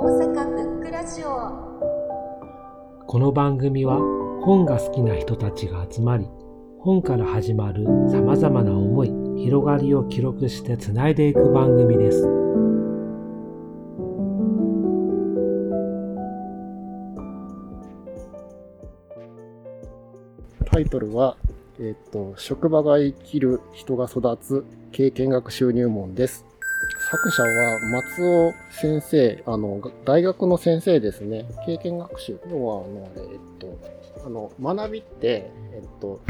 大阪ブックラジオこの番組は本が好きな人たちが集まり本から始まる様々な思い広がりを記録してつないでいく番組ですタイトルは、えっと、職場が生きる人が育つ経験学習入門です。作者は松尾先生、あの、大学の先生ですね。経験学習。要は、あの、えっと、あの、学びって、えっと、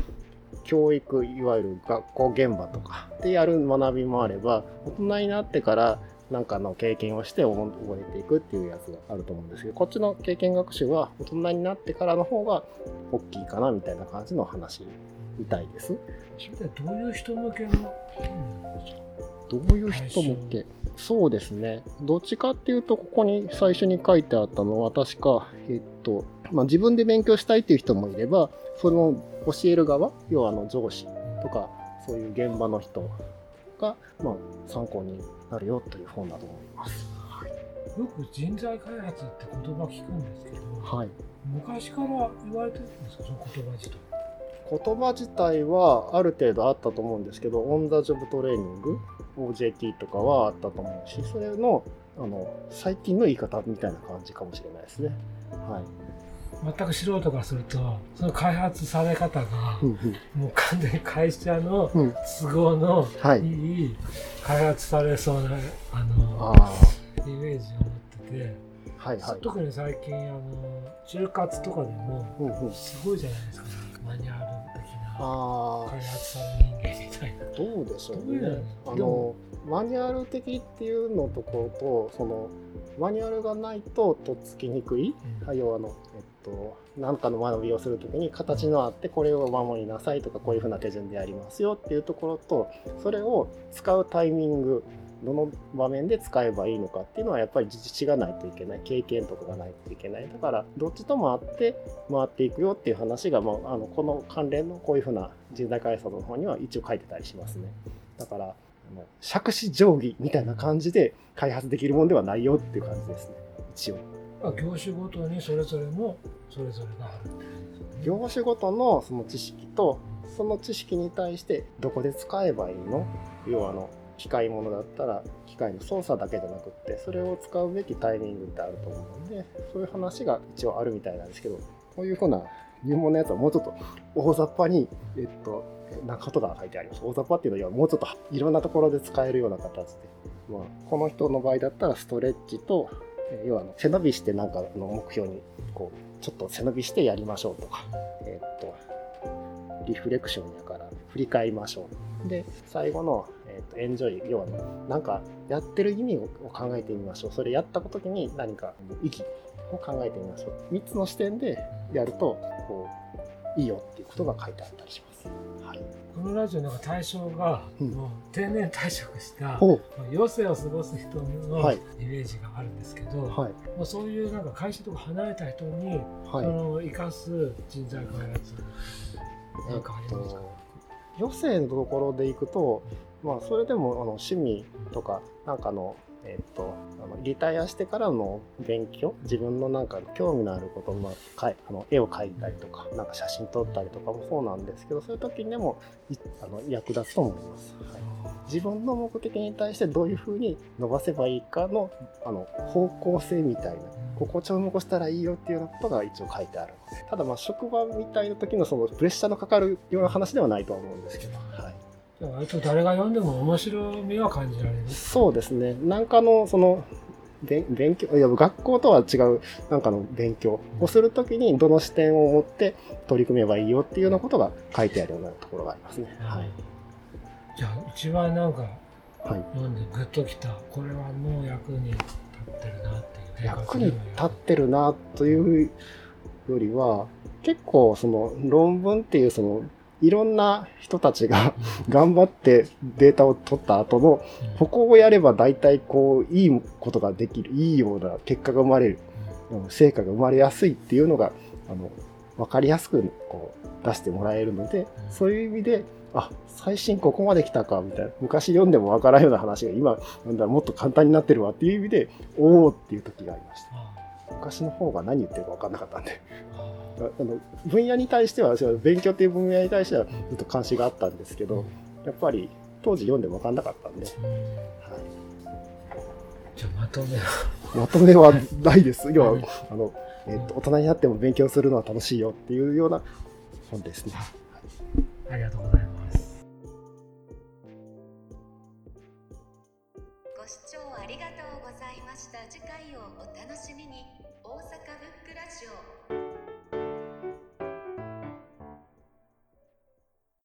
教育、いわゆる学校現場とかでやる学びもあれば、大人になってからなんかの経験をして覚えていくっていうやつがあると思うんですけど、こっちの経験学習は大人になってからの方が大きいかなみたいな感じの話みたいです。どういう人向けの？どういう人向け？そうですね。どっちかっていうと、ここに最初に書いてあったのは、確か、えっと、まあ、自分で勉強したいっていう人もいれば、その教える側、要はあの上司とか、そういう現場の人が、まあ、参考になるよという本だと思います。よく人材開発って言葉聞くんですけど、はい。昔から言われてるんですか？その言葉自体言葉自体はある程度あったと思うんですけど、オン・ザ・ジョブ・トレーニング、OJT とかはあったと思うし、それのあの最近の言い方みたいな感じかもしれないですね。はい。全く素人からするとその開発され方がうんもう完全に会社の。都合のはい。いい開発されそうなあの。イメージを持ってて、はいはい。特に最近あの就活とかでも。すごいじゃないですか、マニュアルあ開発される人間みたいな。あ、どうでしょうね。のあの、マニュアル的っていうのところと、その、マニュアルがないととっつきにくい。はい、要はあの、えっと、何かの学びをするときに形のあってこれを守りなさいとかこういうふうな手順でやりますよっていうところとそれを使うタイミングどの場面で使えばいいのかっていうのはやっぱり実地がないといけない。経験とかがないといけない。だからどっちともあって回っていくよっていう話が、まあ、あのこの関連のこういうふうな人材開発の方には一応書いてたりしますね。だから杓子定規みたいな感じで開発できるもんではないよっていう感じですね。一応。まあ業種ごとにそれぞれのそれぞれがある業種ごとのその知識とその知識に対してどこで使えばいいの？要はあの機械ものだったら機械の操作だけじゃなくってそれを使うべきタイミングってあると思うのでそういう話が一応あるみたいなんですけどこういうふうな入門のやつはもうちょっと大雑把にえっとなことが書いてあります大雑把っていうのはもうちょっといろんなところで使えるような形で、まあ、この人の場合だったらストレッチと要は背伸びしてなんかの目標にこうちょっと背伸びしてやりましょうとか、えっと、リフレクションやから振り返りましょう。で、最後の、えっとエンジョイ、要は、なんかやってる意味を考えてみましょう。それやった時に何か意義を考えてみましょう。3つの視点でやると、こう、いいよっていうことが書いてあったりします。はい。このラジオなんか対象がうんもう定年退職した。余生を過ごす人のはいイメージがあるんですけど、はい。まあ、そういうなんか会社とか離れた人に、はい。その生かす人材開発なんかありますか、余生のところでいくと、まあ、それでもあの趣味とか、なんかの、えっと、あのリタイアしてからの勉強、自分のなんか興味のあること、まあ、かいあの絵を描いたりとか、なんか写真撮ったりとかもそうなんですけど、そういう時にでもあの役立つと思います。はい自分の目的に対してどういうふうに伸ばせばいいかのあの方向性みたいなここ注目したらいいよっていうようなことが一応書いてあるのでただまあ職場みたいな時のそのプレッシャーのかかるような話ではないとは思うんですけど、はい、割と誰が読んでも面白みは感じられる。そうですね。なんかのその勉勉強いや学校とは違うなんかの勉強をするときにどの視点を持って取り組めばいいよっていうようなことが書いてあるようなところがありますね。はい。じゃあ一番なんかはい、読んでグッときたこれはもう役に立ってるなっていう役に立ってるなというよりは結構その論文っていうそのいろんな人たちが 頑張ってデータを取った後のここをやれば大体こういいことができるいいような結果が生まれるうん。成果が生まれやすいっていうのがあの分かりやすくこう出してもらえるのでそういう意味であ最新ここまで来たかみたいな昔読んでもわからんような話が今なんだもっと簡単になってるわっていう意味でおおっていう時がありました。昔の方が何言ってるか分かんなかったんでああの分野に対しては勉強っていう分野に対してはずっと関心があったんですけどやっぱり当時読んでも分かんなかったんで、うん。はい、じゃあまとめは？まとめはないです。要はうんあの、えっと大人になっても勉強するのは楽しいよっていうような本ですね。ありがとうございます。ご視聴ありがとうございました。次回をお楽しみに。大阪ブックラジオ